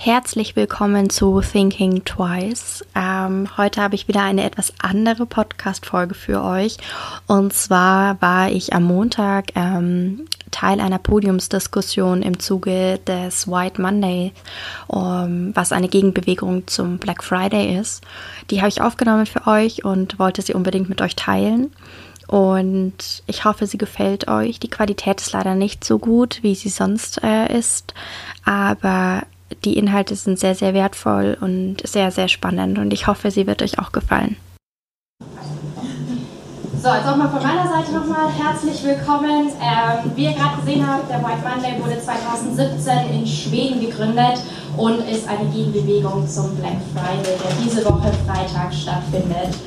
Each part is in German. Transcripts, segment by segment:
Herzlich willkommen zu Thinking Twice. Ähm, heute habe ich wieder eine etwas andere Podcast-Folge für euch. Und zwar war ich am Montag ähm, Teil einer Podiumsdiskussion im Zuge des White Monday, um, was eine Gegenbewegung zum Black Friday ist. Die habe ich aufgenommen für euch und wollte sie unbedingt mit euch teilen. Und ich hoffe, sie gefällt euch. Die Qualität ist leider nicht so gut, wie sie sonst äh, ist. Aber die Inhalte sind sehr, sehr wertvoll und sehr, sehr spannend und ich hoffe, sie wird euch auch gefallen. So, jetzt auch mal von meiner Seite nochmal herzlich willkommen. Ähm, wie ihr gerade gesehen habt, der White Monday wurde 2017 in Schweden gegründet und ist eine Gegenbewegung zum Black Friday, der diese Woche Freitag stattfindet.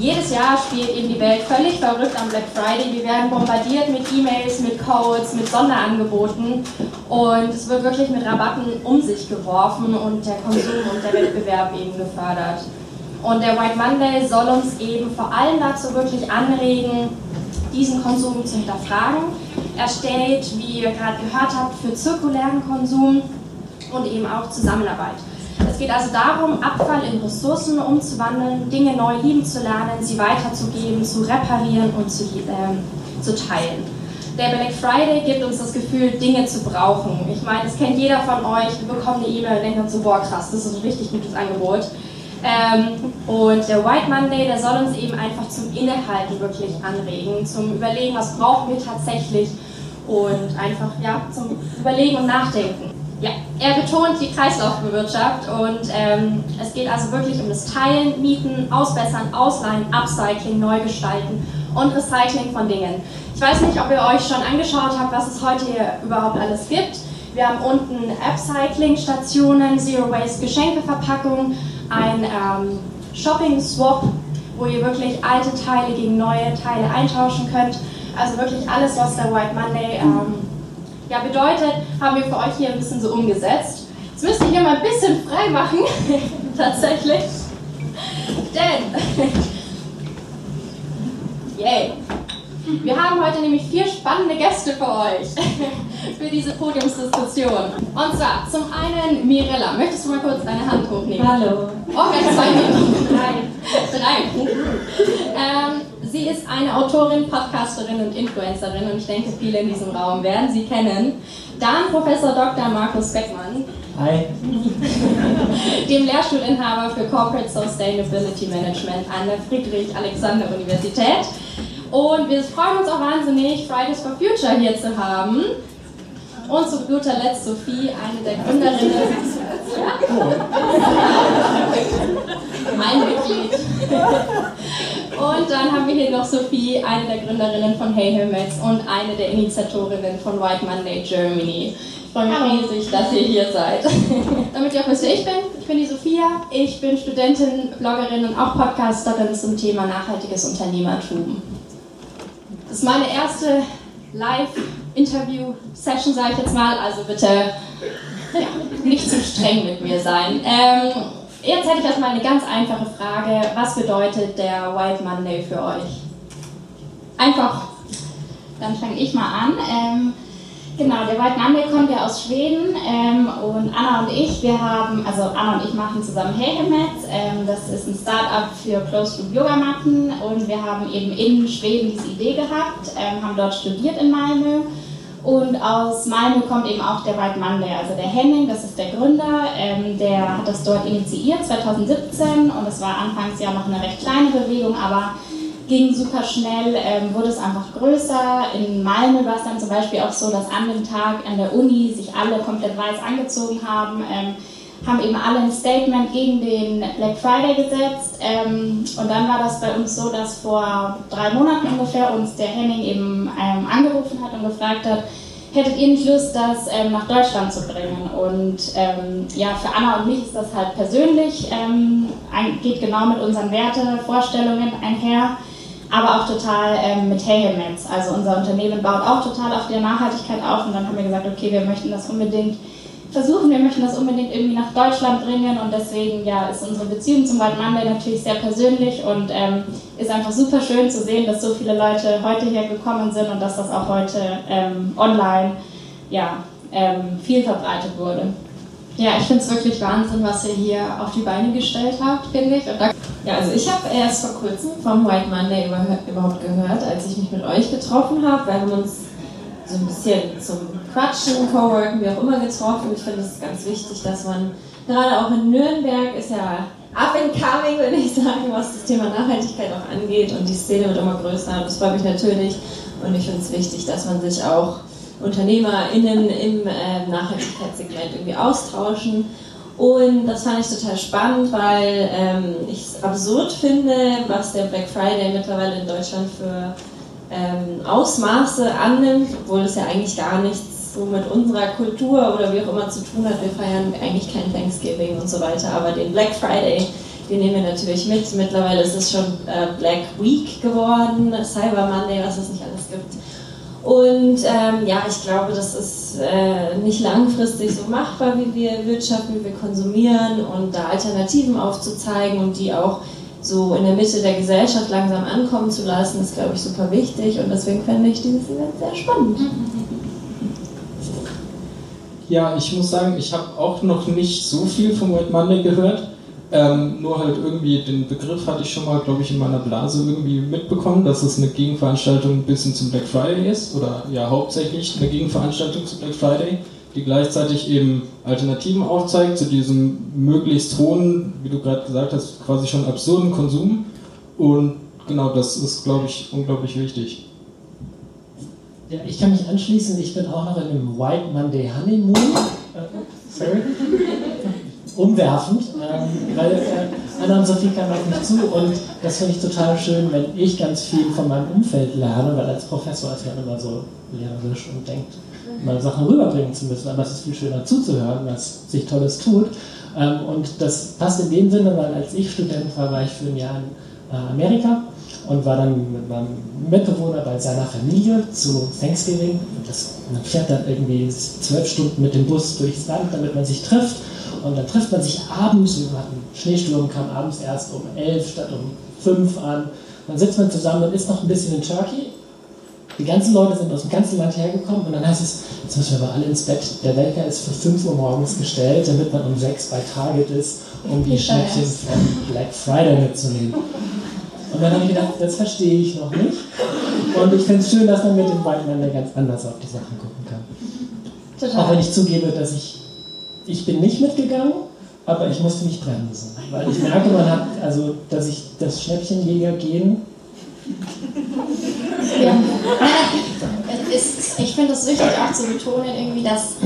Jedes Jahr spielt eben die Welt völlig verrückt am Black Friday. Wir werden bombardiert mit E-Mails, mit Codes, mit Sonderangeboten und es wird wirklich mit Rabatten um sich geworfen und der Konsum und der Wettbewerb eben gefördert. Und der White Monday soll uns eben vor allem dazu wirklich anregen, diesen Konsum zu hinterfragen. Er steht, wie ihr gerade gehört habt, für zirkulären Konsum und eben auch Zusammenarbeit. Es geht also darum, Abfall in Ressourcen umzuwandeln, Dinge neu lieben zu lernen, sie weiterzugeben, zu reparieren und zu, äh, zu teilen. Der Black Friday gibt uns das Gefühl, Dinge zu brauchen. Ich meine, das kennt jeder von euch. Wir bekommen eine E-Mail und denken uns so, boah krass, das ist ein richtig gutes Angebot. Ähm, und der White Monday, der soll uns eben einfach zum Innehalten wirklich anregen, zum Überlegen, was brauchen wir tatsächlich und einfach ja, zum Überlegen und Nachdenken. Er betont die Kreislaufwirtschaft und ähm, es geht also wirklich um das Teilen, Mieten, Ausbessern, Ausleihen, Upcycling, Neugestalten und Recycling von Dingen. Ich weiß nicht, ob ihr euch schon angeschaut habt, was es heute hier überhaupt alles gibt. Wir haben unten Upcycling-Stationen, Zero Waste Geschenkeverpackungen, ein ähm, Shopping-Swap, wo ihr wirklich alte Teile gegen neue Teile eintauschen könnt. Also wirklich alles, was der White Monday ähm, ja, bedeutet, haben wir für euch hier ein bisschen so umgesetzt. Jetzt müsst ihr hier mal ein bisschen frei machen, tatsächlich. Denn, yay, wir haben heute nämlich vier spannende Gäste für euch, für diese Podiumsdiskussion. Und zwar zum einen Mirella. Möchtest du mal kurz deine Hand hochnehmen? Hallo. Oh, gleich zwei. Drei. Drei. Ähm, Sie ist eine Autorin, Podcasterin und Influencerin und ich denke, viele in diesem Raum werden sie kennen. Dann Professor Dr. Markus Beckmann. Hi. Dem Lehrstuhlinhaber für Corporate Sustainability Management an der Friedrich-Alexander-Universität. Und wir freuen uns auch wahnsinnig, Fridays for Future hier zu haben. Und zu guter Letzt Sophie, eine der Gründerinnen. mein Mitglied. Und dann haben wir hier noch Sophie, eine der Gründerinnen von Hey Helmets und eine der Initiatorinnen von White Monday Germany. Ich freue mich riesig, dass ihr hier seid. Damit ihr auch wisst, wer ich bin. Ich bin die Sophia. Ich bin Studentin, Bloggerin und auch Podcasterin zum Thema nachhaltiges Unternehmertum. Das ist meine erste Live-Interview-Session, sage ich jetzt mal. Also bitte ja, nicht zu streng mit mir sein. Ähm, Jetzt hätte ich erstmal eine ganz einfache Frage. Was bedeutet der White Monday für euch? Einfach. Dann fange ich mal an. Ähm, genau, der White Monday kommt ja aus Schweden ähm, und Anna und ich, wir haben, also Anna und ich machen zusammen Heyhelmets. Ähm, das ist ein Start-up für Closed-Loop-Yogamatten und wir haben eben in Schweden diese Idee gehabt, ähm, haben dort studiert in Malmö und aus Malmö kommt eben auch der White Monday, also der Henning, das ist der Gründer, ähm, der hat das dort initiiert 2017 und es war anfangs ja noch eine recht kleine Bewegung, aber ging super schnell, ähm, wurde es einfach größer. In Malmö war es dann zum Beispiel auch so, dass an dem Tag an der Uni sich alle komplett weiß angezogen haben. Ähm, haben eben alle ein Statement gegen den Black Friday gesetzt. Ähm, und dann war das bei uns so, dass vor drei Monaten ungefähr uns der Henning eben ähm, angerufen hat und gefragt hat, hättet ihr nicht Lust, das ähm, nach Deutschland zu bringen? Und ähm, ja, für Anna und mich ist das halt persönlich, ähm, ein, geht genau mit unseren Wertevorstellungen einher, aber auch total ähm, mit Helmets. Also unser Unternehmen baut auch total auf der Nachhaltigkeit auf und dann haben wir gesagt, okay, wir möchten das unbedingt versuchen, wir möchten das unbedingt irgendwie nach Deutschland bringen und deswegen ja, ist unsere Beziehung zum White Monday natürlich sehr persönlich und ähm, ist einfach super schön zu sehen, dass so viele Leute heute hier gekommen sind und dass das auch heute ähm, online ja, ähm, viel verbreitet wurde. Ja, ich finde es wirklich Wahnsinn, was ihr hier auf die Beine gestellt habt, finde ich. ja, also ich habe erst vor kurzem vom White Monday überhaupt gehört, als ich mich mit euch getroffen habe. Wir haben uns so ein bisschen zum Quatschen, Coworken, wie auch immer getroffen. Ich finde es ganz wichtig, dass man gerade auch in Nürnberg ist ja up and coming, würde ich sagen, was das Thema Nachhaltigkeit auch angeht. Und die Szene wird immer größer. Und das freut mich natürlich. Und ich finde es wichtig, dass man sich auch UnternehmerInnen im äh, Nachhaltigkeitssegment irgendwie austauschen. Und das fand ich total spannend, weil ähm, ich es absurd finde, was der Black Friday mittlerweile in Deutschland für ähm, Ausmaße annimmt, obwohl es ja eigentlich gar nichts so mit unserer Kultur oder wie auch immer zu tun hat. Wir feiern eigentlich kein Thanksgiving und so weiter, aber den Black Friday, den nehmen wir natürlich mit. Mittlerweile ist es schon äh, Black Week geworden, Cyber Monday, was es nicht alles gibt. Und ähm, ja, ich glaube, das ist äh, nicht langfristig so machbar, wie wir wirtschaften, wie wir konsumieren und da Alternativen aufzuzeigen und die auch so in der Mitte der Gesellschaft langsam ankommen zu lassen, ist, glaube ich, super wichtig und deswegen fände ich dieses Event sehr spannend. Ja, ich muss sagen, ich habe auch noch nicht so viel vom White Monday gehört. Ähm, nur halt irgendwie den Begriff hatte ich schon mal, glaube ich, in meiner Blase irgendwie mitbekommen, dass es eine Gegenveranstaltung ein bisschen zum Black Friday ist oder ja hauptsächlich eine Gegenveranstaltung zum Black Friday die gleichzeitig eben Alternativen aufzeigt zu diesem möglichst hohen, wie du gerade gesagt hast, quasi schon absurden Konsum. Und genau das ist, glaube ich, unglaublich wichtig. Ja, ich kann mich anschließen, ich bin auch noch in einem White Monday Honeymoon. Äh, sorry. Umwerfend, ähm, weil äh, Anna und Sophie kamen auf mich zu und das finde ich total schön, wenn ich ganz viel von meinem Umfeld lerne, weil als Professor ist man immer so lehrerisch und denkt, mal Sachen rüberbringen zu müssen, aber es ist viel schöner zuzuhören, was sich Tolles tut. Ähm, und das passt in dem Sinne, weil als ich Student war, war ich für ein Jahr in äh, Amerika und war dann mit meinem Mitbewohner bei seiner Familie zu Thanksgiving. Das, man fährt dann irgendwie zwölf Stunden mit dem Bus durchs Land, damit man sich trifft. Und dann trifft man sich abends, wir hatten Schneesturm, kam abends erst um elf statt um fünf an. Dann sitzt man zusammen und isst noch ein bisschen in Turkey die ganzen Leute sind aus dem ganzen Land hergekommen und dann heißt es, jetzt müssen wir aber alle ins Bett. Der Wecker ist für 5 Uhr morgens gestellt, damit man um 6 bei Target ist, um die Schnäppchen von Black Friday mitzunehmen. Und dann habe ich gedacht, das verstehe ich noch nicht. Und ich finde es schön, dass man mit dem Weinländer ganz anders auf die Sachen gucken kann. Total. Auch wenn ich zugebe, dass ich, ich bin nicht mitgegangen, aber ich musste mich bremsen. Weil ich merke, man hat, also, dass ich das Schnäppchenjäger gehen ja. Ist, ich finde es wichtig auch zu betonen, irgendwie, dass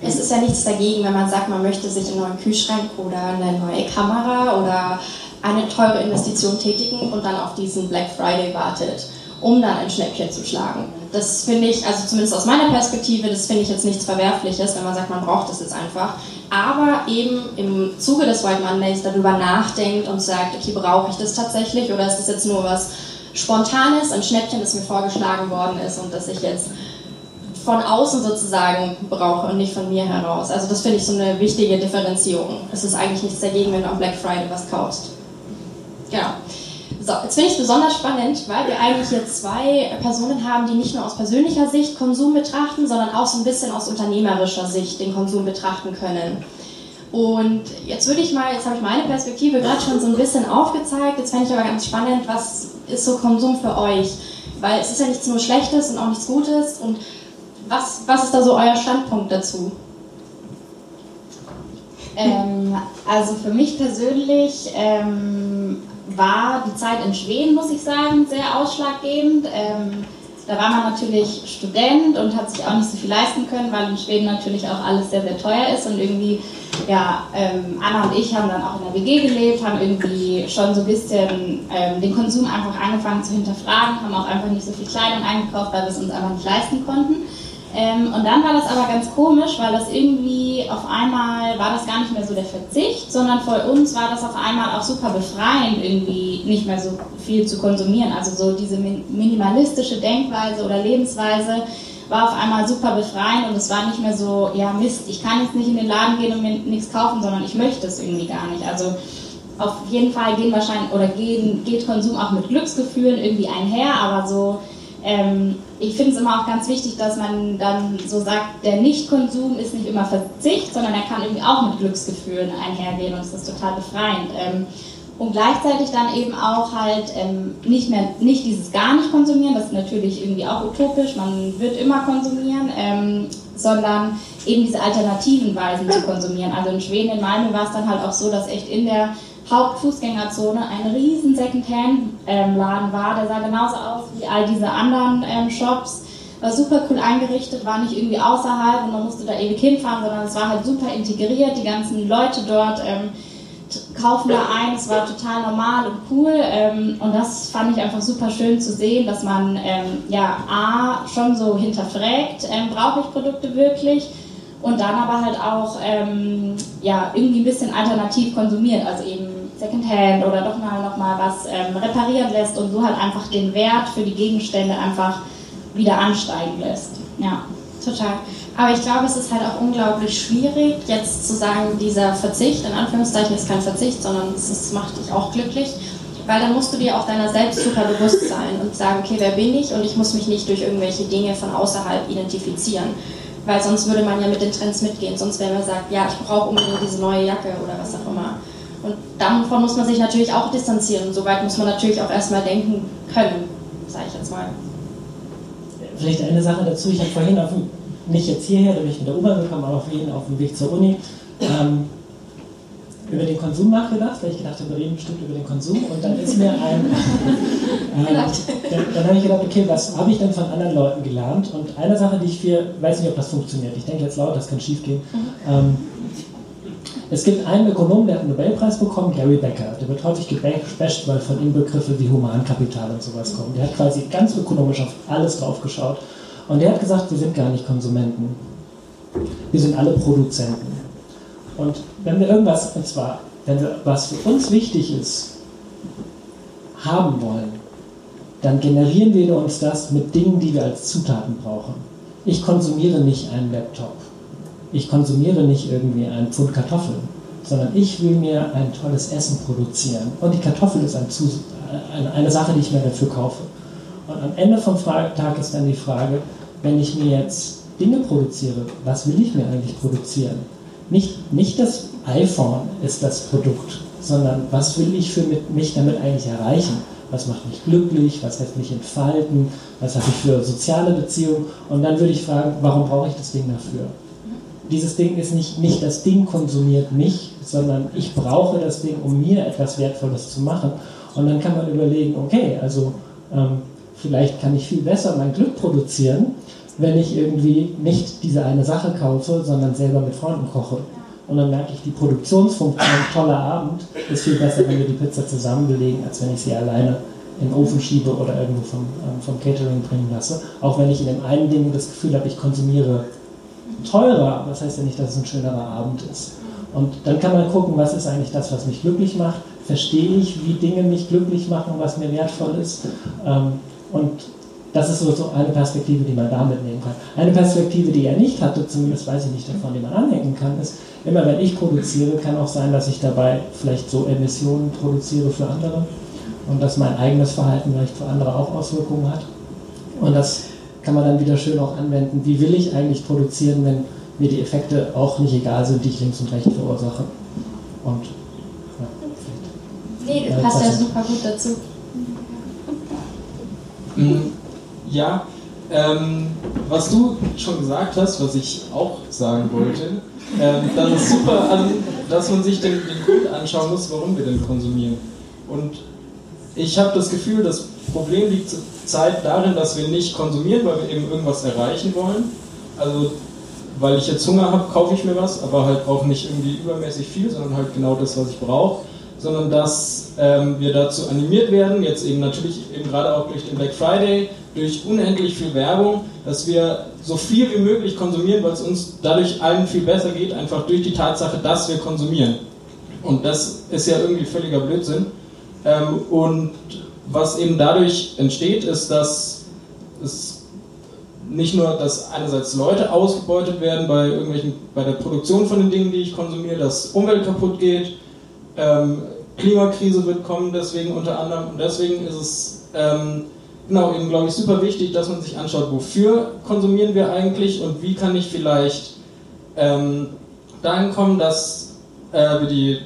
es ist ja nichts dagegen, wenn man sagt, man möchte sich einen neuen Kühlschrank oder eine neue Kamera oder eine teure Investition tätigen und dann auf diesen Black Friday wartet, um dann ein Schnäppchen zu schlagen. Das finde ich, also zumindest aus meiner Perspektive, das finde ich jetzt nichts Verwerfliches, wenn man sagt, man braucht das jetzt einfach. Aber eben im Zuge des White Mondays darüber nachdenkt und sagt, okay, brauche ich das tatsächlich oder ist das jetzt nur was Spontanes, ein Schnäppchen, das mir vorgeschlagen worden ist und das ich jetzt von außen sozusagen brauche und nicht von mir heraus. Also das finde ich so eine wichtige Differenzierung. Es ist eigentlich nichts dagegen, wenn du am Black Friday was kaufst. Genau. So, jetzt finde ich es besonders spannend, weil wir eigentlich hier zwei Personen haben, die nicht nur aus persönlicher Sicht Konsum betrachten, sondern auch so ein bisschen aus unternehmerischer Sicht den Konsum betrachten können. Und jetzt würde ich mal, jetzt habe ich meine Perspektive gerade schon so ein bisschen aufgezeigt, jetzt fände ich aber ganz spannend, was ist so Konsum für euch? Weil es ist ja nichts nur Schlechtes und auch nichts Gutes. Und was, was ist da so euer Standpunkt dazu? Ähm, also für mich persönlich ähm, war die Zeit in Schweden, muss ich sagen, sehr ausschlaggebend. Ähm, da war man natürlich Student und hat sich auch nicht so viel leisten können, weil in Schweden natürlich auch alles sehr, sehr teuer ist und irgendwie, ja, ähm, Anna und ich haben dann auch in der WG gelebt, haben irgendwie schon so ein bisschen ähm, den Konsum einfach angefangen zu hinterfragen, haben auch einfach nicht so viel Kleidung eingekauft, weil wir es uns einfach nicht leisten konnten. Ähm, und dann war das aber ganz komisch, weil das irgendwie auf einmal war das gar nicht mehr so der Verzicht, sondern für uns war das auf einmal auch super befreiend, irgendwie nicht mehr so viel zu konsumieren. Also so diese minimalistische Denkweise oder Lebensweise war auf einmal super befreiend und es war nicht mehr so, ja Mist, ich kann jetzt nicht in den Laden gehen und mir nichts kaufen, sondern ich möchte es irgendwie gar nicht. Also auf jeden Fall gehen wahrscheinlich oder gehen, geht Konsum auch mit Glücksgefühlen irgendwie einher, aber so ähm, ich finde es immer auch ganz wichtig, dass man dann so sagt, der Nicht-Konsum ist nicht immer Verzicht, sondern er kann irgendwie auch mit Glücksgefühlen einhergehen und es ist total befreiend. Ähm, und gleichzeitig dann eben auch halt ähm, nicht mehr, nicht dieses gar nicht konsumieren, das ist natürlich irgendwie auch utopisch, man wird immer konsumieren, ähm, sondern eben diese alternativen Weisen zu konsumieren. Also in Schweden, in Malmö war es dann halt auch so, dass echt in der Hauptfußgängerzone ein riesen Secondhand-Laden war. Der sah genauso aus wie all diese anderen ähm, Shops. War super cool eingerichtet, war nicht irgendwie außerhalb und man musste da ewig hinfahren, sondern es war halt super integriert. Die ganzen Leute dort ähm, kaufen da ein. Es war total normal und cool. Ähm, und das fand ich einfach super schön zu sehen, dass man ähm, ja A schon so hinterfragt, ähm, brauche ich Produkte wirklich? und dann aber halt auch ähm, ja, irgendwie ein bisschen alternativ konsumiert, also eben Secondhand oder doch mal noch mal was ähm, reparieren lässt und so halt einfach den Wert für die Gegenstände einfach wieder ansteigen lässt. Ja. Total. Aber ich glaube, es ist halt auch unglaublich schwierig, jetzt zu sagen, dieser Verzicht, in Anführungszeichen ist kein Verzicht, sondern es, macht dich auch glücklich. Weil dann musst du dir auch deiner selbst super bewusst sein und sagen, okay, wer bin ich? Und ich muss mich nicht durch irgendwelche Dinge von außerhalb identifizieren weil sonst würde man ja mit den Trends mitgehen. Sonst wäre man sagt, ja, ich brauche unbedingt diese neue Jacke oder was auch immer. Und davon muss man sich natürlich auch distanzieren. Und soweit muss man natürlich auch erstmal denken können, sage ich jetzt mal. Vielleicht eine Sache dazu. Ich habe vorhin auf dem, nicht jetzt hierher, da bin ich mit der U-Bahn gekommen, aber vorhin auf dem Weg zur Uni, ähm, über den Konsum nachgedacht, weil ich gedacht habe, wir reden bestimmt über den Konsum und dann ist mir ein. ähm, dann, dann habe ich gedacht, okay, was habe ich denn von anderen Leuten gelernt? Und eine Sache, die ich für, weiß nicht, ob das funktioniert, ich denke jetzt laut, das kann schief gehen. Mhm. Ähm, es gibt einen Ökonom, der hat einen Nobelpreis bekommen, Gary Becker. Der wird häufig gebasht, weil von ihm Begriffe wie Humankapital und sowas kommen. Der hat quasi ganz ökonomisch auf alles drauf geschaut. Und der hat gesagt, wir sind gar nicht Konsumenten. Wir sind alle Produzenten. Und wenn wir irgendwas, und zwar, wenn wir was für uns wichtig ist, haben wollen, dann generieren wir uns das mit Dingen, die wir als Zutaten brauchen. Ich konsumiere nicht einen Laptop. Ich konsumiere nicht irgendwie einen Pfund Kartoffeln, sondern ich will mir ein tolles Essen produzieren. Und die Kartoffel ist ein eine, eine Sache, die ich mir dafür kaufe. Und am Ende vom Tag ist dann die Frage, wenn ich mir jetzt Dinge produziere, was will ich mir eigentlich produzieren? nicht, nicht das iPhone ist das Produkt, sondern was will ich für mich damit eigentlich erreichen? Was macht mich glücklich? Was lässt mich entfalten? Was habe ich für soziale Beziehungen? Und dann würde ich fragen, warum brauche ich das Ding dafür? Dieses Ding ist nicht, nicht das Ding konsumiert mich, sondern ich brauche das Ding, um mir etwas Wertvolles zu machen. Und dann kann man überlegen, okay, also ähm, vielleicht kann ich viel besser mein Glück produzieren, wenn ich irgendwie nicht diese eine Sache kaufe, sondern selber mit Freunden koche. Und dann merke ich, die Produktionsfunktion, toller Abend, ist viel besser, wenn wir die Pizza zusammen belegen, als wenn ich sie alleine in den Ofen schiebe oder irgendwo vom, ähm, vom Catering bringen lasse. Auch wenn ich in dem einen Ding das Gefühl habe, ich konsumiere teurer, aber das heißt ja nicht, dass es ein schönerer Abend ist. Und dann kann man gucken, was ist eigentlich das, was mich glücklich macht. Verstehe ich, wie Dinge mich glücklich machen, was mir wertvoll ist. Ähm, und das ist so, eine Perspektive, die man da mitnehmen kann. Eine Perspektive, die er nicht hatte, zumindest weiß ich nicht davon, die man anhängen kann, ist, immer wenn ich produziere, kann auch sein, dass ich dabei vielleicht so Emissionen produziere für andere und dass mein eigenes Verhalten vielleicht für andere auch Auswirkungen hat. Und das kann man dann wieder schön auch anwenden. Wie will ich eigentlich produzieren, wenn mir die Effekte auch nicht egal sind, die ich links und rechts verursache? Und ja, Nee, das passt ja super gut dazu. Mhm. Ja, ähm, was du schon gesagt hast, was ich auch sagen wollte, ähm, dass es super an, dass man sich den, den Grund anschauen muss, warum wir denn konsumieren. Und ich habe das Gefühl, das Problem liegt zurzeit darin, dass wir nicht konsumieren, weil wir eben irgendwas erreichen wollen. Also, weil ich jetzt Hunger habe, kaufe ich mir was, aber halt auch nicht irgendwie übermäßig viel, sondern halt genau das, was ich brauche sondern dass ähm, wir dazu animiert werden, jetzt eben natürlich eben gerade auch durch den Black Friday, durch unendlich viel Werbung, dass wir so viel wie möglich konsumieren, weil es uns dadurch allen viel besser geht, einfach durch die Tatsache, dass wir konsumieren. Und das ist ja irgendwie völliger Blödsinn. Ähm, und was eben dadurch entsteht, ist, dass es nicht nur, dass einerseits Leute ausgebeutet werden bei irgendwelchen, bei der Produktion von den Dingen, die ich konsumiere, dass Umwelt kaputt geht, ähm, Klimakrise wird kommen deswegen unter anderem und deswegen ist es ähm, genau eben glaube ich super wichtig, dass man sich anschaut, wofür konsumieren wir eigentlich und wie kann ich vielleicht ähm, dahin kommen, dass äh, wir die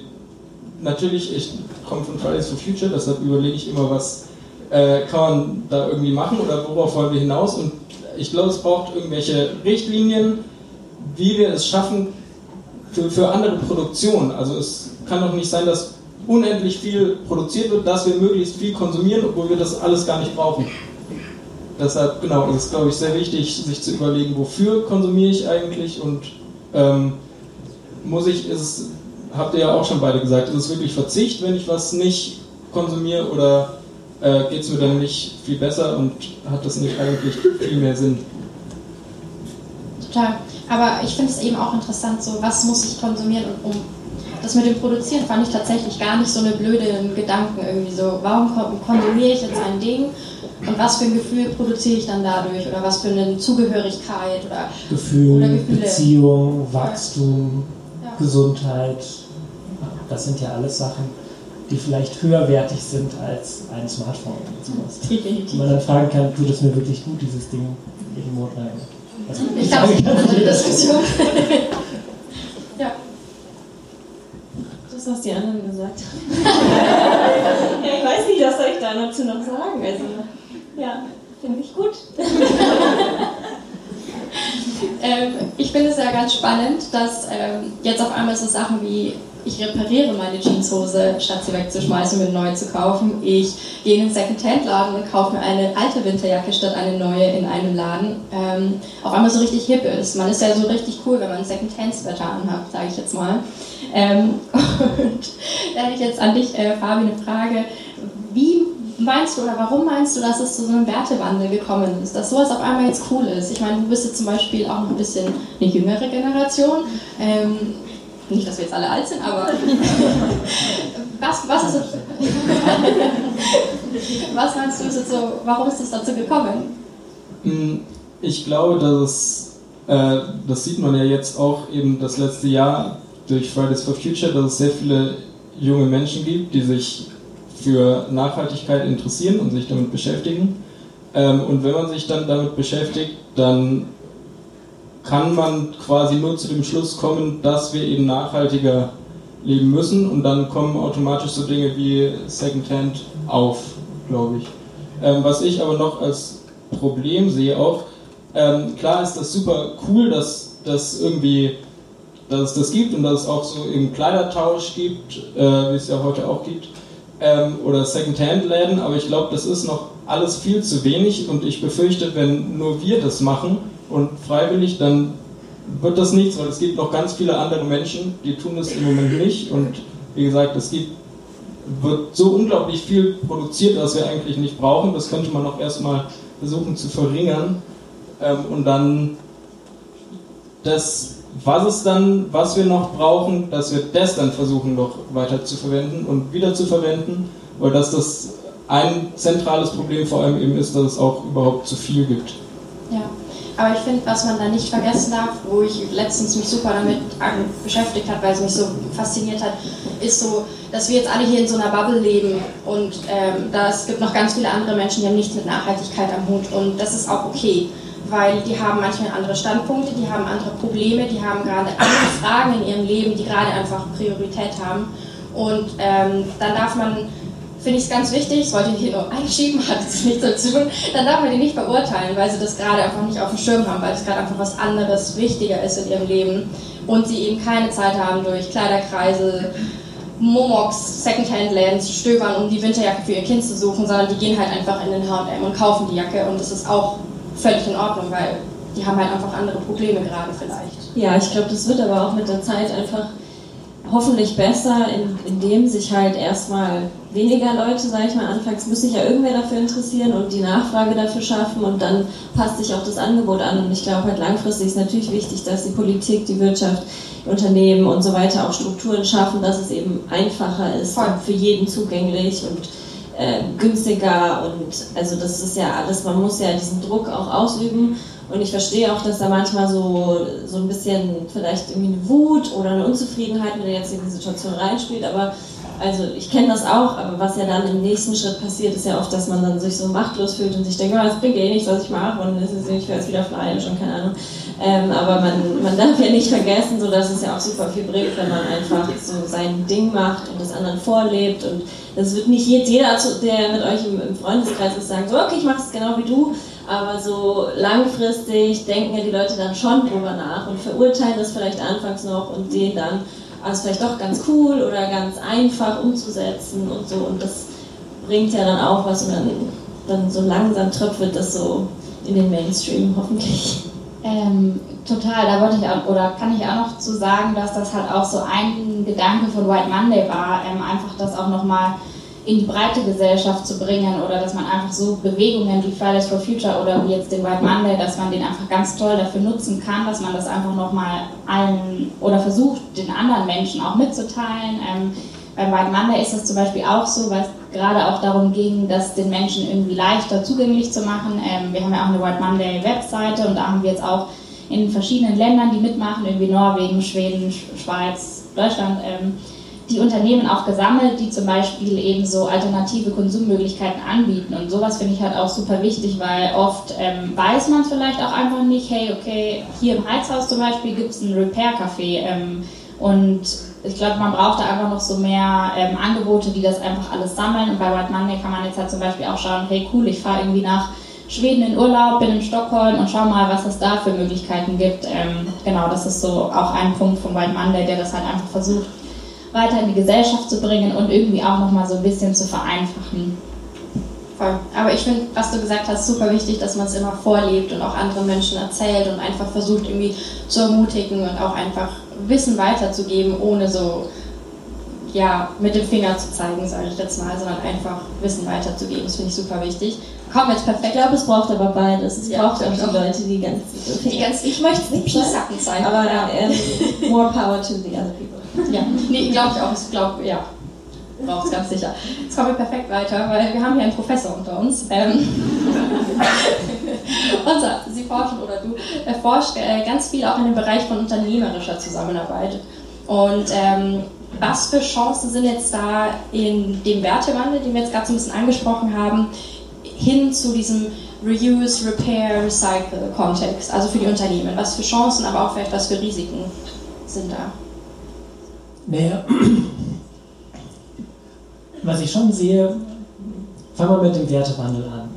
natürlich ich komme von Fridays for Future, deshalb überlege ich immer, was äh, kann man da irgendwie machen oder worauf wollen wir hinaus und ich glaube, es braucht irgendwelche Richtlinien, wie wir es schaffen für, für andere Produktionen. Also es kann doch nicht sein, dass unendlich viel produziert wird, dass wir möglichst viel konsumieren, obwohl wir das alles gar nicht brauchen. Deshalb, genau, ist es, glaube ich, sehr wichtig, sich zu überlegen, wofür konsumiere ich eigentlich und ähm, muss ich, ist, habt ihr ja auch schon beide gesagt, ist es wirklich Verzicht, wenn ich was nicht konsumiere oder äh, geht es mir dann nicht viel besser und hat das nicht eigentlich viel mehr Sinn. Total. Aber ich finde es eben auch interessant, so was muss ich konsumieren und um das mit dem Produzieren fand ich tatsächlich gar nicht so eine blöde Gedanken irgendwie so. Warum konsumiere ich jetzt ein Ding und was für ein Gefühl produziere ich dann dadurch oder was für eine Zugehörigkeit oder Gefühl, oder Beziehung, Wachstum, ja. Gesundheit. Das sind ja alles Sachen, die vielleicht höherwertig sind als ein Smartphone oder sowas. Definitiv. Und man dann fragen kann, tut es mir wirklich gut, dieses Ding irgendwo rein? Also, ich glaube, das ist eine Diskussion. ja. Das, was die anderen gesagt haben. ja, ich weiß nicht, was soll ich da dazu noch sagen. Also, ja, finde ich gut. ähm, ich finde es ja ganz spannend, dass ähm, jetzt auf einmal so Sachen wie ich repariere meine Jeanshose, statt sie wegzuschmeißen und mir neu zu kaufen. Ich gehe in den Second-Hand-Laden und kaufe mir eine alte Winterjacke statt eine neue in einem Laden. Ähm, auf einmal so richtig hip ist. Man ist ja so richtig cool, wenn man Second-Hand-Sweater anhat, sage ich jetzt mal. Ähm, und da hätte ich jetzt an dich, äh, Fabi, eine Frage. Wie meinst du oder warum meinst du, dass es zu so einem Wertewandel gekommen ist, dass sowas auf einmal jetzt cool ist? Ich meine, du bist jetzt zum Beispiel auch noch ein bisschen eine jüngere Generation. Ähm, nicht, dass wir jetzt alle alt sind, aber was, was ist was meinst du, ist jetzt so, warum ist es dazu gekommen? Hm, ich glaube, dass äh, das sieht man ja jetzt auch eben das letzte Jahr durch Fridays for Future, dass es sehr viele junge Menschen gibt, die sich für Nachhaltigkeit interessieren und sich damit beschäftigen. Ähm, und wenn man sich dann damit beschäftigt, dann kann man quasi nur zu dem Schluss kommen, dass wir eben nachhaltiger leben müssen und dann kommen automatisch so Dinge wie Secondhand auf, glaube ich. Ähm, was ich aber noch als Problem sehe auch, ähm, klar ist das super cool, dass das irgendwie dass es das gibt und dass es auch so eben Kleidertausch gibt, äh, wie es ja heute auch gibt, ähm, oder Secondhand-Läden, aber ich glaube, das ist noch alles viel zu wenig und ich befürchte, wenn nur wir das machen, und freiwillig, dann wird das nichts, weil es gibt noch ganz viele andere Menschen, die tun das im Moment nicht. Und wie gesagt, es gibt, wird so unglaublich viel produziert, was wir eigentlich nicht brauchen. Das könnte man auch erstmal versuchen zu verringern. Ähm, und dann das, was es dann, was wir noch brauchen, dass wir das dann versuchen noch weiter zu verwenden und wieder zu verwenden, weil das das ein zentrales Problem vor allem eben ist, dass es auch überhaupt zu viel gibt. Ja. Aber ich finde, was man da nicht vergessen darf, wo ich letztens mich super damit beschäftigt habe, weil es mich so fasziniert hat, ist so, dass wir jetzt alle hier in so einer Bubble leben und ähm, da, es gibt noch ganz viele andere Menschen, die haben nichts mit Nachhaltigkeit am Hut und das ist auch okay, weil die haben manchmal andere Standpunkte, die haben andere Probleme, die haben gerade andere Fragen in ihrem Leben, die gerade einfach Priorität haben und ähm, dann darf man finde ich es ganz wichtig, das wollte ich hier nur einschieben, hat es nichts dazu tun, dann darf man die nicht verurteilen, weil sie das gerade einfach nicht auf dem Schirm haben, weil es gerade einfach was anderes wichtiger ist in ihrem Leben. Und sie eben keine Zeit haben, durch Kleiderkreise, Momox, Secondhand-Läden zu stöbern, um die Winterjacke für ihr Kind zu suchen, sondern die gehen halt einfach in den H&M und kaufen die Jacke. Und das ist auch völlig in Ordnung, weil die haben halt einfach andere Probleme gerade vielleicht. Ja, ich glaube, das wird aber auch mit der Zeit einfach hoffentlich besser, indem sich halt erstmal weniger Leute, sage ich mal, anfangs muss sich ja irgendwer dafür interessieren und die Nachfrage dafür schaffen und dann passt sich auch das Angebot an. Und ich glaube halt langfristig ist natürlich wichtig, dass die Politik, die Wirtschaft, die Unternehmen und so weiter auch Strukturen schaffen, dass es eben einfacher ist für jeden zugänglich und äh, günstiger und also das ist ja alles, man muss ja diesen Druck auch ausüben und ich verstehe auch, dass da manchmal so, so ein bisschen vielleicht irgendwie eine Wut oder eine Unzufriedenheit mit der jetzigen Situation reinspielt, aber also ich kenne das auch, aber was ja dann im nächsten Schritt passiert, ist ja oft, dass man dann sich so machtlos fühlt und sich denkt, oh, das bringt eh nichts, was ich mache und es ist ich jetzt wieder Fleisch und keine Ahnung. Ähm, aber man, man darf ja nicht vergessen, so dass es ja auch super viel bringt, wenn man einfach so sein Ding macht und das anderen vorlebt. Und das wird nicht jeder, der mit euch im, im Freundeskreis ist, sagen, so okay, ich mache es genau wie du, aber so langfristig denken ja die Leute dann schon drüber nach und verurteilen das vielleicht anfangs noch und sehen dann, also vielleicht doch ganz cool oder ganz einfach umzusetzen und so. Und das bringt ja dann auch was und dann, dann so langsam tröpfelt das so in den Mainstream hoffentlich. Ähm, total, da wollte ich auch, oder kann ich auch noch zu sagen, dass das halt auch so ein Gedanke von White Monday war, ähm, einfach das auch nochmal in die breite Gesellschaft zu bringen oder dass man einfach so Bewegungen wie Fridays for Future oder wie jetzt den White Monday, dass man den einfach ganz toll dafür nutzen kann, dass man das einfach nochmal allen oder versucht, den anderen Menschen auch mitzuteilen. Ähm, beim White Monday ist das zum Beispiel auch so, weil es gerade auch darum ging, das den Menschen irgendwie leichter zugänglich zu machen. Ähm, wir haben ja auch eine White Monday Webseite und da haben wir jetzt auch in verschiedenen Ländern, die mitmachen, irgendwie Norwegen, Schweden, Schweiz, Deutschland, ähm, die Unternehmen auch gesammelt, die zum Beispiel eben so alternative Konsummöglichkeiten anbieten. Und sowas finde ich halt auch super wichtig, weil oft ähm, weiß man es vielleicht auch einfach nicht, hey, okay, hier im Heizhaus zum Beispiel gibt es ein Repair-Café. Ähm, und ich glaube, man braucht da einfach noch so mehr ähm, Angebote, die das einfach alles sammeln. Und bei White Monday kann man jetzt halt zum Beispiel auch schauen, hey cool, ich fahre irgendwie nach Schweden in Urlaub, bin in Stockholm und schau mal, was es da für Möglichkeiten gibt. Ähm, genau, das ist so auch ein Punkt von White Monday, der das halt einfach versucht, weiter in die Gesellschaft zu bringen und irgendwie auch nochmal so ein bisschen zu vereinfachen. Voll. Aber ich finde, was du gesagt hast, super wichtig, dass man es immer vorlebt und auch anderen Menschen erzählt und einfach versucht irgendwie zu ermutigen und auch einfach Wissen weiterzugeben, ohne so ja, mit dem Finger zu zeigen, sage ich jetzt mal, sondern einfach Wissen weiterzugeben. Das finde ich super wichtig. Komm jetzt perfekt. Ich glaube, es braucht aber beides. Es ja, braucht auch die Leute, die ganz, die ganz ich möchte nicht piesacken sein, aber ja. ähm, more power to the other people. Ja, nee, glaube ich auch. Ich glaube, ja, braucht es ganz sicher. Jetzt kommen wir perfekt weiter, weil wir haben hier einen Professor unter uns. Ähm, unser, Sie forschen oder du erforscht äh, ganz viel auch in dem Bereich von unternehmerischer Zusammenarbeit. Und ähm, was für Chancen sind jetzt da in dem Wertewandel, den wir jetzt gerade so ein bisschen angesprochen haben, hin zu diesem Reuse, Repair, Recycle Kontext, also für die Unternehmen? Was für Chancen, aber auch vielleicht was für Risiken sind da? Naja, was ich schon sehe, fangen wir mit dem Wertewandel an.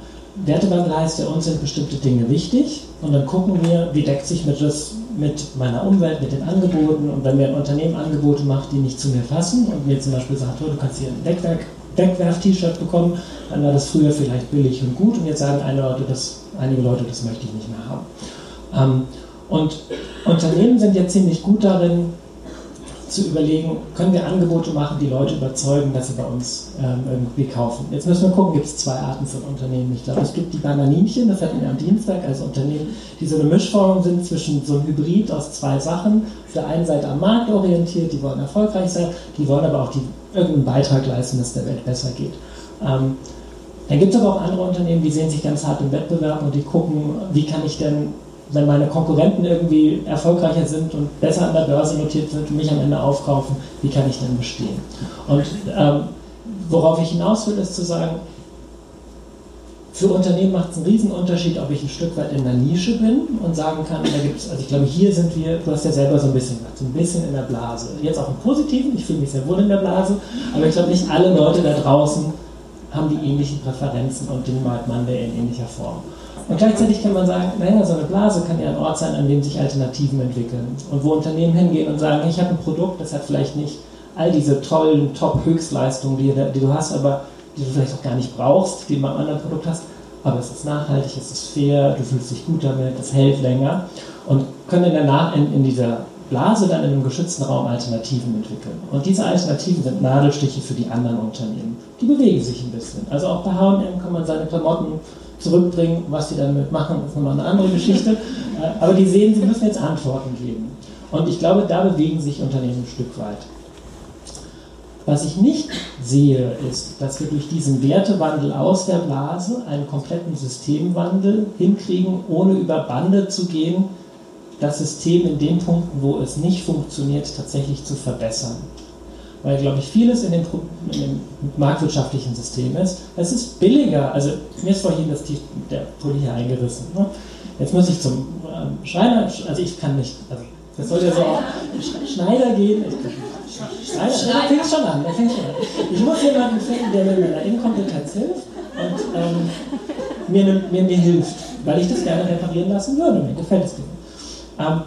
Wertewandel heißt ja, uns sind bestimmte Dinge wichtig und dann gucken wir, wie deckt sich mit, das, mit meiner Umwelt, mit den Angeboten und wenn mir ein Unternehmen Angebote macht, die nicht zu mir passen und mir zum Beispiel sagt, oh, du kannst hier ein Deckwerk, Deckwerf-T-Shirt bekommen, dann war das früher vielleicht billig und gut und jetzt sagen einige Leute, das, einige Leute, das möchte ich nicht mehr haben. Ähm, und Unternehmen sind ja ziemlich gut darin, zu überlegen, können wir Angebote machen, die Leute überzeugen, dass sie bei uns ähm, irgendwie kaufen. Jetzt müssen wir gucken, gibt es zwei Arten von Unternehmen. Ich glaube, es gibt die Bananinchen, das hatten wir am Dienstag, also Unternehmen, die so eine Mischform sind zwischen so einem Hybrid aus zwei Sachen. Auf der einen Seite am Markt orientiert, die wollen erfolgreich sein, die wollen aber auch die, irgendeinen Beitrag leisten, dass der Welt besser geht. Ähm, dann gibt es aber auch andere Unternehmen, die sehen sich ganz hart im Wettbewerb und die gucken, wie kann ich denn wenn meine Konkurrenten irgendwie erfolgreicher sind und besser an der Börse notiert sind und mich am Ende aufkaufen, wie kann ich denn bestehen? Und ähm, worauf ich hinaus will, ist zu sagen, für Unternehmen macht es einen Riesenunterschied, ob ich ein Stück weit in der Nische bin und sagen kann, da gibt es, also ich glaube, hier sind wir, du hast ja selber so ein bisschen was, so ein bisschen in der Blase. Jetzt auch im Positiven, ich fühle mich sehr wohl in der Blase, aber ich glaube, nicht alle Leute da draußen haben die ähnlichen Präferenzen und den Markt Monday in ähnlicher Form. Und gleichzeitig kann man sagen, naja, so eine Blase kann ja ein Ort sein, an dem sich Alternativen entwickeln. Und wo Unternehmen hingehen und sagen, ich habe ein Produkt, das hat vielleicht nicht all diese tollen Top-Höchstleistungen, die, die, du hast, aber die du vielleicht auch gar nicht brauchst, die du beim anderen Produkt hast. Aber es ist nachhaltig, es ist fair, du fühlst dich gut damit, es hält länger. Und können der in, in dieser Blase dann in einem geschützten Raum Alternativen entwickeln. Und diese Alternativen sind Nadelstiche für die anderen Unternehmen. Die bewegen sich ein bisschen. Also auch bei H&M kann man seine Klamotten zurückbringen. Was sie damit machen, ist nochmal eine andere Geschichte. Aber die sehen, sie müssen jetzt Antworten geben. Und ich glaube, da bewegen sich Unternehmen ein Stück weit. Was ich nicht sehe, ist, dass wir durch diesen Wertewandel aus der Blase einen kompletten Systemwandel hinkriegen, ohne über Bande zu gehen, das System in den Punkten, wo es nicht funktioniert, tatsächlich zu verbessern. Weil, glaube ich, vieles in dem, in dem marktwirtschaftlichen System ist, es ist billiger. Also, mir ist vorhin das, der Pulli hier eingerissen. Ne? Jetzt muss ich zum ähm, Schreiner, also ich kann nicht, also das soll ja so auch Schneider gehen. Ich, Schneider, Schneider. fängt schon an, der fängt schon an. Ich muss jemanden finden, der mir mit meiner Inkompetenz hilft und ähm, mir, mir, mir hilft, weil ich das gerne reparieren lassen würde. Mir gefällt es mir. Ähm,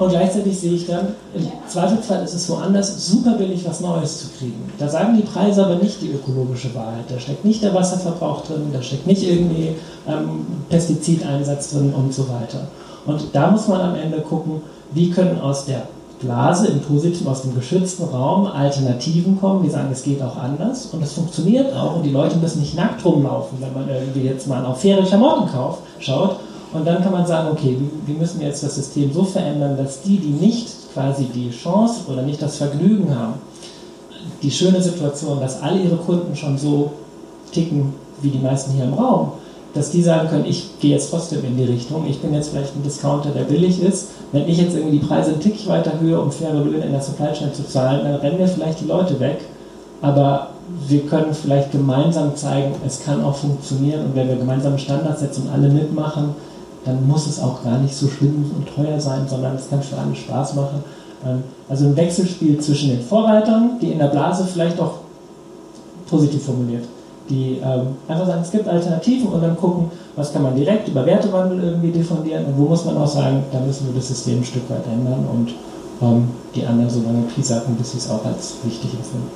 und gleichzeitig sehe ich dann, im Zweifelsfall ist es woanders super billig, was Neues zu kriegen. Da sagen die Preise aber nicht die ökologische Wahrheit. Da steckt nicht der Wasserverbrauch drin, da steckt nicht irgendwie ähm, Pestizideinsatz drin und so weiter. Und da muss man am Ende gucken, wie können aus der Blase im positiven, aus dem geschützten Raum Alternativen kommen, die sagen, es geht auch anders und es funktioniert auch und die Leute müssen nicht nackt rumlaufen, wenn man irgendwie jetzt mal auf faire Klamotten kauft, schaut, und dann kann man sagen, okay, wir müssen jetzt das System so verändern, dass die, die nicht quasi die Chance oder nicht das Vergnügen haben, die schöne Situation, dass alle ihre Kunden schon so ticken wie die meisten hier im Raum, dass die sagen können, ich gehe jetzt trotzdem in die Richtung, ich bin jetzt vielleicht ein Discounter, der billig ist. Wenn ich jetzt irgendwie die Preise ein Tick weiter höhe, um faire Löhne in der Supply Chain zu zahlen, dann rennen mir vielleicht die Leute weg. Aber wir können vielleicht gemeinsam zeigen, es kann auch funktionieren und wenn wir gemeinsame Standards setzen und alle mitmachen, dann muss es auch gar nicht so schlimm und teuer sein, sondern es kann für alle Spaß machen. Ähm, also ein Wechselspiel zwischen den Vorreitern, die in der Blase vielleicht auch positiv formuliert, die ähm, einfach sagen, es gibt Alternativen und dann gucken, was kann man direkt über Wertewandel irgendwie diffundieren und wo muss man auch sagen, da müssen wir das System ein Stück weit ändern und ähm, die anderen so lange piesacken, bis sie es auch als wichtig empfinden.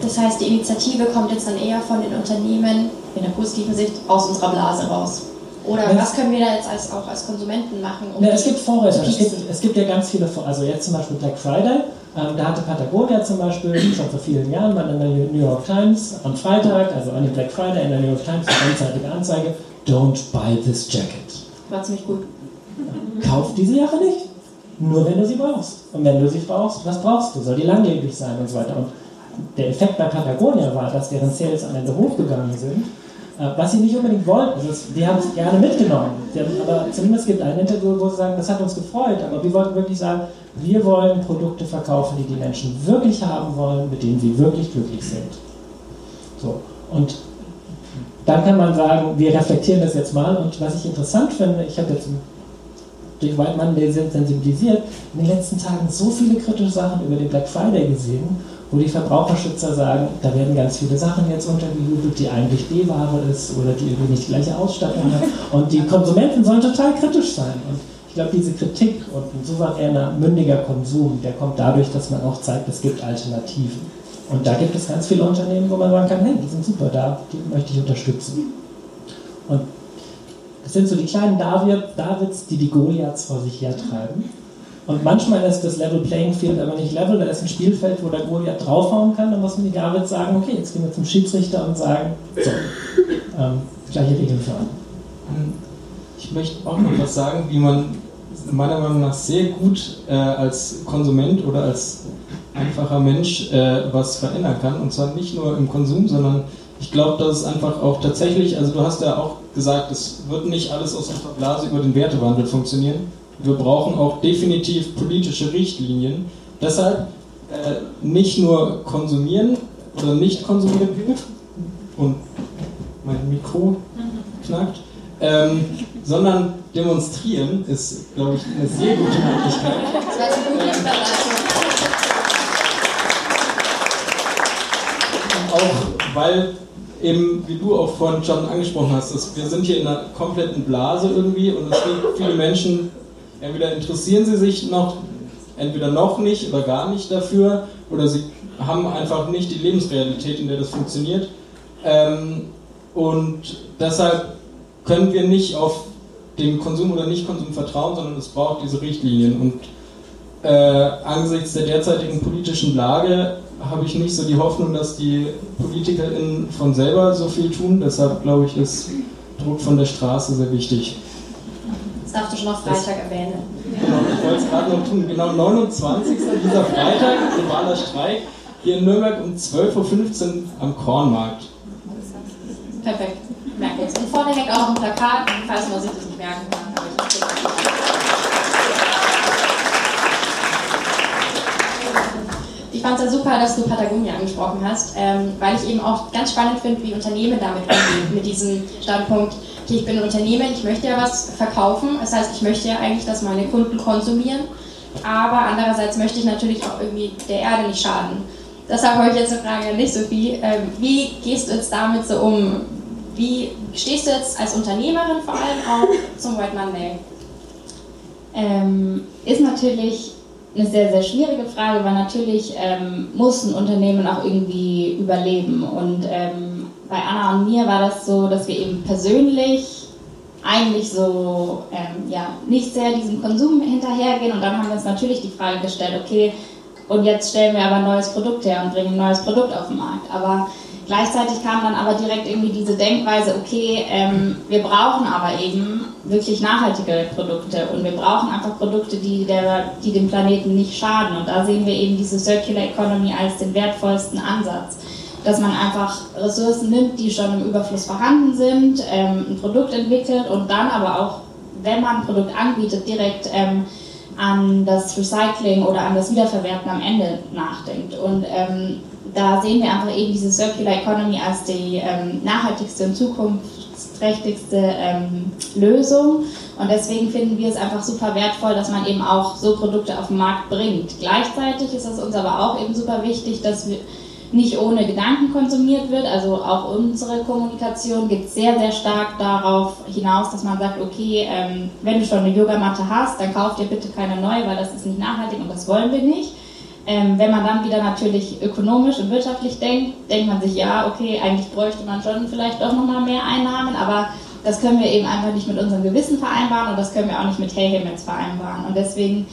Das heißt, die Initiative kommt jetzt dann eher von den Unternehmen in der positiven Sicht aus unserer Blase raus. Oder ja. was können wir da jetzt als, auch als Konsumenten machen? Um ja, es gibt Vorreiter. Es gibt, es gibt ja ganz viele Vorreiter. Also jetzt zum Beispiel Black Friday. Ähm, da hatte Patagonia zum Beispiel schon vor vielen Jahren mal in der New York Times am Freitag, also an dem Black Friday in der New York Times, eine einseitige Anzeige: Don't buy this jacket. War ziemlich gut. Kauf diese Jacke nicht. Nur wenn du sie brauchst. Und wenn du sie brauchst, was brauchst du? Soll die langlebig sein und so weiter. Und der Effekt bei Patagonia war, dass deren Sales am Ende hochgegangen sind was sie nicht unbedingt wollten. Also die haben es gerne mitgenommen. Haben, aber zumindest gibt ein Interview, wo sie sagen, das hat uns gefreut. Aber wir wollten wirklich sagen, wir wollen Produkte verkaufen, die die Menschen wirklich haben wollen, mit denen sie wirklich glücklich sind. So. Und dann kann man sagen, wir reflektieren das jetzt mal. Und was ich interessant finde, ich habe jetzt durch White Monday sensibilisiert, in den letzten Tagen so viele kritische Sachen über den Black Friday gesehen wo die Verbraucherschützer sagen, da werden ganz viele Sachen jetzt untergejubelt, die eigentlich B-Ware ist oder die irgendwie nicht die gleiche Ausstattung hat. Und die Konsumenten sollen total kritisch sein. Und ich glaube, diese Kritik und ein souveräner, mündiger Konsum, der kommt dadurch, dass man auch zeigt, es gibt Alternativen. Und da gibt es ganz viele Unternehmen, wo man sagen kann, hey, die sind super da, die möchte ich unterstützen. Und das sind so die kleinen Davids, die die Goliaths vor sich hertreiben. Und manchmal ist das Level Playing Field aber nicht level, da ist ein Spielfeld, wo der Goliath draufhauen kann, dann muss man die David sagen, okay, jetzt gehen wir zum Schiedsrichter und sagen, so, ähm, gleiche Regeln für alle. Ich möchte auch noch was sagen, wie man meiner Meinung nach sehr gut äh, als Konsument oder als einfacher Mensch äh, was verändern kann. Und zwar nicht nur im Konsum, sondern ich glaube, dass es einfach auch tatsächlich, also du hast ja auch gesagt, es wird nicht alles aus unserer Blase über den Wertewandel funktionieren wir brauchen auch definitiv politische Richtlinien. Deshalb äh, nicht nur konsumieren oder nicht konsumieren hilft und mein Mikro knackt, ähm, sondern demonstrieren ist, glaube ich, eine sehr gute Möglichkeit. Auch weil eben, wie du auch vorhin schon angesprochen hast, wir sind hier in einer kompletten Blase irgendwie und es gibt viele Menschen, entweder interessieren sie sich noch, entweder noch nicht oder gar nicht dafür, oder sie haben einfach nicht die Lebensrealität, in der das funktioniert. Ähm, und deshalb können wir nicht auf den Konsum oder Nicht-Konsum vertrauen, sondern es braucht diese Richtlinien. Und äh, angesichts der derzeitigen politischen Lage habe ich nicht so die Hoffnung, dass die PolitikerInnen von selber so viel tun. Deshalb glaube ich, ist Druck von der Straße sehr wichtig. Das darfst du schon auf Freitag das, erwähnen. Genau, ich wollte es gerade noch tun. Genau, 29. dieser Freitag, globaler Streik, hier in Nürnberg um 12.15 Uhr am Kornmarkt. Perfekt, merke jetzt. Und vorne hängt auch noch ein Plakat, falls man sich das nicht merken kann. Ich fand es ja super, dass du Patagonia angesprochen hast, ähm, weil ich eben auch ganz spannend finde, wie Unternehmen damit umgehen, mit diesem Standpunkt, okay, ich bin ein Unternehmen, ich möchte ja was verkaufen, das heißt, ich möchte ja eigentlich, dass meine Kunden konsumieren, aber andererseits möchte ich natürlich auch irgendwie der Erde nicht schaden. Deshalb habe ich jetzt eine Frage an dich, Sophie. Ähm, wie gehst du jetzt damit so um? Wie stehst du jetzt als Unternehmerin vor allem auch zum White Monday? Ähm, ist natürlich eine sehr, sehr schwierige Frage, weil natürlich ähm, muss ein Unternehmen auch irgendwie überleben. Und ähm, bei Anna und mir war das so, dass wir eben persönlich eigentlich so ähm, ja, nicht sehr diesem Konsum hinterhergehen. Und dann haben wir uns natürlich die Frage gestellt, okay, und jetzt stellen wir aber ein neues Produkt her und bringen ein neues Produkt auf den Markt. Aber gleichzeitig kam dann aber direkt irgendwie diese Denkweise, okay, ähm, wir brauchen aber eben wirklich nachhaltige Produkte und wir brauchen einfach Produkte, die, der, die dem Planeten nicht schaden. Und da sehen wir eben diese Circular Economy als den wertvollsten Ansatz. Dass man einfach Ressourcen nimmt, die schon im Überfluss vorhanden sind, ähm, ein Produkt entwickelt und dann aber auch, wenn man ein Produkt anbietet, direkt ähm, an das Recycling oder an das Wiederverwerten am Ende nachdenkt. Und ähm, da sehen wir einfach eben diese Circular Economy als die ähm, nachhaltigste und zukunftsträchtigste ähm, Lösung. Und deswegen finden wir es einfach super wertvoll, dass man eben auch so Produkte auf den Markt bringt. Gleichzeitig ist es uns aber auch eben super wichtig, dass wir nicht ohne Gedanken konsumiert wird. Also auch unsere Kommunikation geht sehr, sehr stark darauf hinaus, dass man sagt, okay, ähm, wenn du schon eine Yogamatte hast, dann kauf dir bitte keine neue, weil das ist nicht nachhaltig und das wollen wir nicht. Ähm, wenn man dann wieder natürlich ökonomisch und wirtschaftlich denkt, denkt man sich, ja, okay, eigentlich bräuchte man schon vielleicht doch nochmal mehr Einnahmen, aber das können wir eben einfach nicht mit unserem Gewissen vereinbaren und das können wir auch nicht mit Hey Himmels vereinbaren. Und deswegen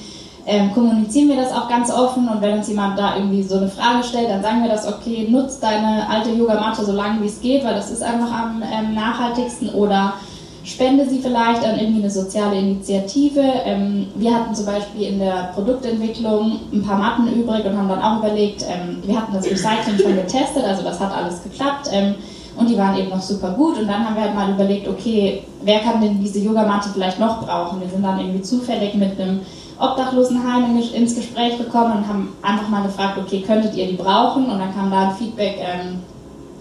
ähm, kommunizieren wir das auch ganz offen und wenn uns jemand da irgendwie so eine Frage stellt, dann sagen wir das, okay, nutzt deine alte Yogamatte so lange wie es geht, weil das ist einfach am ähm, nachhaltigsten oder spende sie vielleicht an irgendwie eine soziale Initiative. Ähm, wir hatten zum Beispiel in der Produktentwicklung ein paar Matten übrig und haben dann auch überlegt, ähm, wir hatten das Recycling schon getestet, also das hat alles geklappt ähm, und die waren eben noch super gut und dann haben wir halt mal überlegt, okay, wer kann denn diese Yogamatte vielleicht noch brauchen? Wir sind dann irgendwie zufällig mit einem Obdachlosenheim ins Gespräch gekommen und haben einfach mal gefragt, okay, könntet ihr die brauchen? Und dann kam da ein Feedback ähm,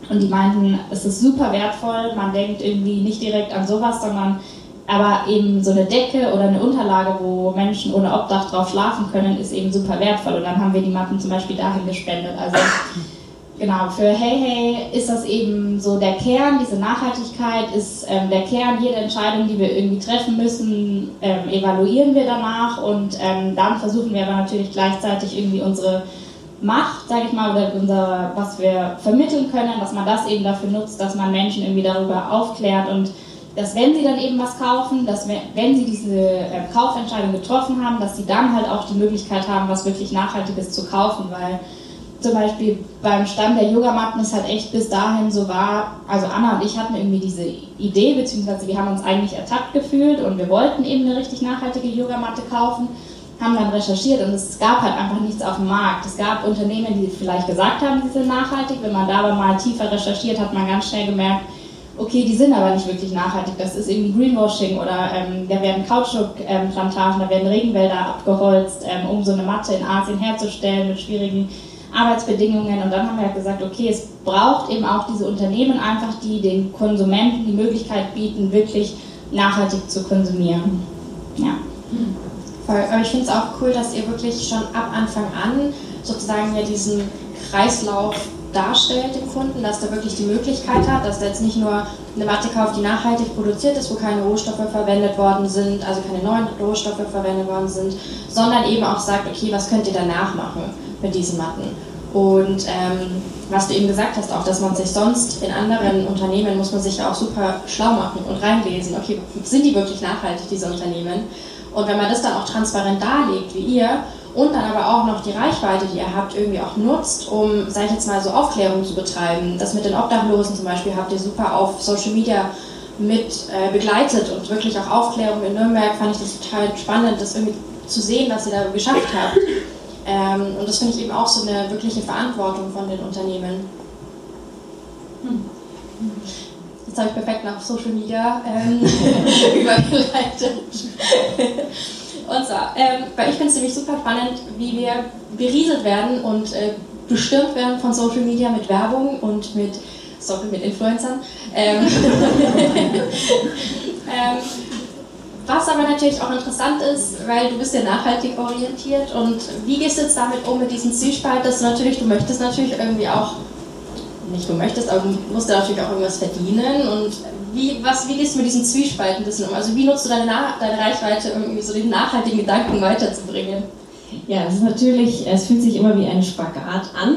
und die meinten, es ist super wertvoll, man denkt irgendwie nicht direkt an sowas, sondern aber eben so eine Decke oder eine Unterlage, wo Menschen ohne Obdach drauf schlafen können, ist eben super wertvoll. Und dann haben wir die Matten zum Beispiel dahin gespendet. Also Genau, für Hey Hey ist das eben so der Kern, diese Nachhaltigkeit ist ähm, der Kern. Jede Entscheidung, die wir irgendwie treffen müssen, ähm, evaluieren wir danach und ähm, dann versuchen wir aber natürlich gleichzeitig irgendwie unsere Macht, sage ich mal, oder unser, was wir vermitteln können, dass man das eben dafür nutzt, dass man Menschen irgendwie darüber aufklärt und dass wenn sie dann eben was kaufen, dass wenn sie diese äh, Kaufentscheidung getroffen haben, dass sie dann halt auch die Möglichkeit haben, was wirklich Nachhaltiges zu kaufen, weil zum Beispiel beim Stand der Yogamatten ist halt echt bis dahin so war, also Anna und ich hatten irgendwie diese Idee, beziehungsweise wir haben uns eigentlich ertappt gefühlt und wir wollten eben eine richtig nachhaltige Yogamatte kaufen, haben dann recherchiert und es gab halt einfach nichts auf dem Markt. Es gab Unternehmen, die vielleicht gesagt haben, sie sind nachhaltig, wenn man da aber mal tiefer recherchiert, hat man ganz schnell gemerkt, okay, die sind aber nicht wirklich nachhaltig. Das ist irgendwie Greenwashing oder ähm, da werden Kautschukplantagen, ähm, da werden Regenwälder abgeholzt, ähm, um so eine Matte in Asien herzustellen mit schwierigen Arbeitsbedingungen. Und dann haben wir halt gesagt, okay, es braucht eben auch diese Unternehmen einfach, die den Konsumenten die Möglichkeit bieten, wirklich nachhaltig zu konsumieren. Ja. Voll. Aber ich finde es auch cool, dass ihr wirklich schon ab Anfang an sozusagen ja diesen Kreislauf darstellt dem Kunden, dass er wirklich die Möglichkeit hat, dass er jetzt nicht nur eine Matte kauft, die nachhaltig produziert ist, wo keine Rohstoffe verwendet worden sind, also keine neuen Rohstoffe verwendet worden sind, sondern eben auch sagt, okay, was könnt ihr danach machen? mit diesen Matten. Und ähm, was du eben gesagt hast, auch, dass man sich sonst in anderen Unternehmen muss man sich ja auch super schlau machen und reinlesen, okay, sind die wirklich nachhaltig, diese Unternehmen? Und wenn man das dann auch transparent darlegt, wie ihr, und dann aber auch noch die Reichweite, die ihr habt, irgendwie auch nutzt, um, sage ich jetzt mal, so Aufklärung zu betreiben. Das mit den Obdachlosen zum Beispiel habt ihr super auf Social Media mit äh, begleitet und wirklich auch Aufklärung in Nürnberg fand ich das total spannend, das irgendwie zu sehen, was ihr da geschafft habt. Ähm, und das finde ich eben auch so eine wirkliche Verantwortung von den Unternehmen. Hm. Jetzt habe ich perfekt nach Social Media ähm, übergeleitet. und zwar, ähm, weil ich finde es nämlich super spannend, wie wir berieselt werden und äh, bestürmt werden von Social Media mit Werbung und mit, sorry, mit Influencern. Ähm, ähm, was aber natürlich auch interessant ist, weil du bist ja nachhaltig orientiert und wie gehst du jetzt damit um mit diesem Zwiespalt, dass du natürlich, du möchtest natürlich irgendwie auch, nicht du möchtest, aber du musst ja natürlich auch irgendwas verdienen und wie, was, wie gehst du mit diesen Zwiespalt ein bisschen um? Also wie nutzt du deine, deine Reichweite, irgendwie so den nachhaltigen Gedanken weiterzubringen? Ja, es ist natürlich, es fühlt sich immer wie ein Spagat an,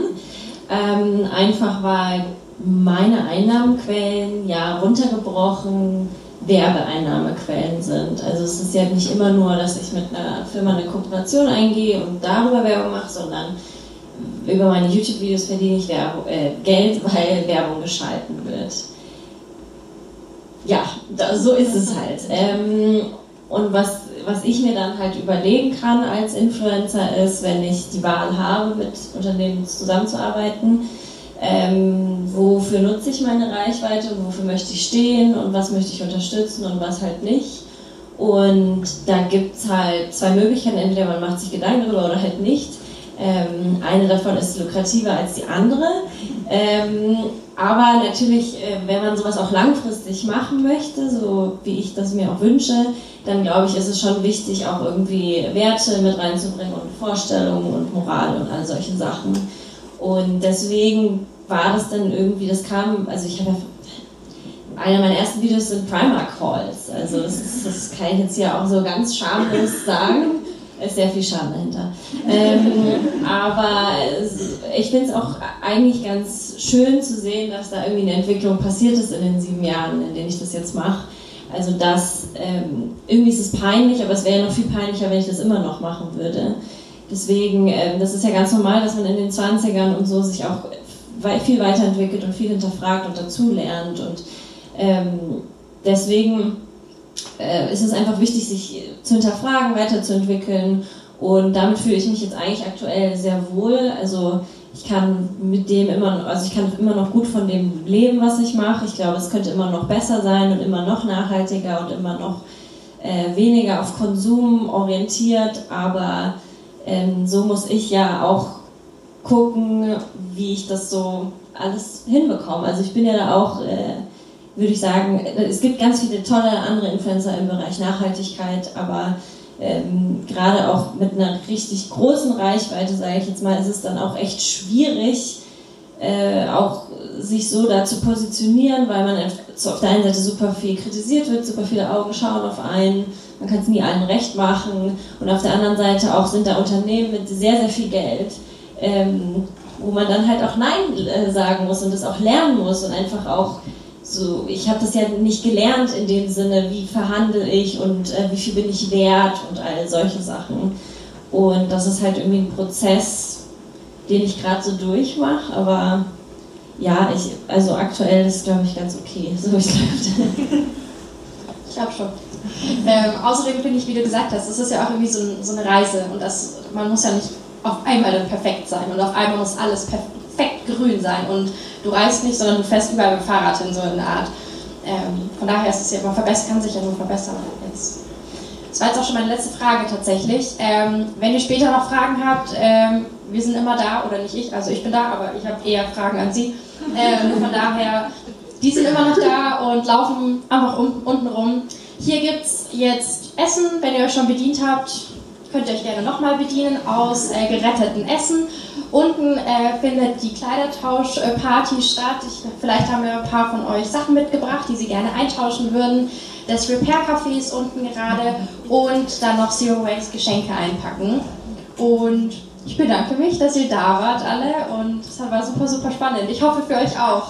ähm, einfach weil meine Einnahmenquellen ja runtergebrochen Werbeeinnahmequellen sind. Also es ist ja nicht immer nur, dass ich mit einer Firma eine Kooperation eingehe und darüber Werbung mache, sondern über meine YouTube-Videos verdiene ich Werbung, äh, Geld, weil Werbung geschalten wird. Ja, da, so ist es halt. Ähm, und was, was ich mir dann halt überlegen kann als Influencer ist, wenn ich die Wahl habe, mit Unternehmen zusammenzuarbeiten, ähm, wofür nutze ich meine Reichweite, wofür möchte ich stehen und was möchte ich unterstützen und was halt nicht. Und da gibt es halt zwei Möglichkeiten, entweder man macht sich Gedanken darüber oder halt nicht. Ähm, eine davon ist lukrativer als die andere. Ähm, aber natürlich, äh, wenn man sowas auch langfristig machen möchte, so wie ich das mir auch wünsche, dann glaube ich, ist es schon wichtig, auch irgendwie Werte mit reinzubringen und Vorstellungen und Moral und all solche Sachen. Und deswegen war das dann irgendwie, das kam, also ich habe ja einer meiner ersten Videos sind Primark Calls. Also das, das kann ich jetzt hier auch so ganz schamlos sagen. Ist sehr viel Scham dahinter. Ähm, aber ich finde es auch eigentlich ganz schön zu sehen, dass da irgendwie eine Entwicklung passiert ist in den sieben Jahren, in denen ich das jetzt mache. Also das, ähm, irgendwie ist es peinlich, aber es wäre noch viel peinlicher, wenn ich das immer noch machen würde. Deswegen, ähm, das ist ja ganz normal, dass man in den 20ern und so sich auch viel weiterentwickelt und viel hinterfragt und dazulernt. Und ähm, deswegen äh, ist es einfach wichtig, sich zu hinterfragen, weiterzuentwickeln. Und damit fühle ich mich jetzt eigentlich aktuell sehr wohl. Also ich kann mit dem immer, also ich kann immer noch gut von dem leben, was ich mache. Ich glaube, es könnte immer noch besser sein und immer noch nachhaltiger und immer noch äh, weniger auf Konsum orientiert. Aber ähm, so muss ich ja auch gucken, wie ich das so alles hinbekomme. Also ich bin ja da auch, äh, würde ich sagen, es gibt ganz viele tolle andere Influencer im Bereich Nachhaltigkeit, aber ähm, gerade auch mit einer richtig großen Reichweite, sage ich jetzt mal, ist es dann auch echt schwierig, äh, auch sich so da zu positionieren, weil man auf der einen Seite super viel kritisiert wird, super viele Augen schauen auf einen man kann es nie allen recht machen. Und auf der anderen Seite auch sind da Unternehmen mit sehr, sehr viel Geld, ähm, wo man dann halt auch Nein äh, sagen muss und das auch lernen muss und einfach auch so, ich habe das ja nicht gelernt in dem Sinne, wie verhandle ich und äh, wie viel bin ich wert und all solche Sachen. Und das ist halt irgendwie ein Prozess, den ich gerade so durchmache, aber ja, ich, also aktuell ist glaube ich ganz okay, so wie es läuft. Ich habe schon. Ähm, außerdem finde ich, wie du gesagt hast, das ist ja auch irgendwie so, so, eine Reise und das, man muss ja nicht auf einmal dann perfekt sein und auf einmal muss alles perfekt grün sein und du reist nicht, sondern du fährst überall mit dem Fahrrad hin, so in der Art. Ähm, von daher ist es ja immer kann sich ja nur verbessern. Jetzt. Das war jetzt auch schon meine letzte Frage tatsächlich. Ähm, wenn ihr später noch Fragen habt, ähm, wir sind immer da, oder nicht ich, also ich bin da, aber ich habe eher Fragen an Sie. Ähm, von daher, die sind immer noch da und laufen einfach um, unten rum. Hier gibt es jetzt Essen, wenn ihr euch schon bedient habt, könnt ihr euch gerne nochmal bedienen aus äh, geretteten Essen. Unten äh, findet die Kleidertauschparty statt. Ich, vielleicht haben wir ein paar von euch Sachen mitgebracht, die sie gerne eintauschen würden. Das Repair Café ist unten gerade und dann noch Zero Waste Geschenke einpacken. Und ich bedanke mich, dass ihr da wart alle und es war super, super spannend. Ich hoffe für euch auch.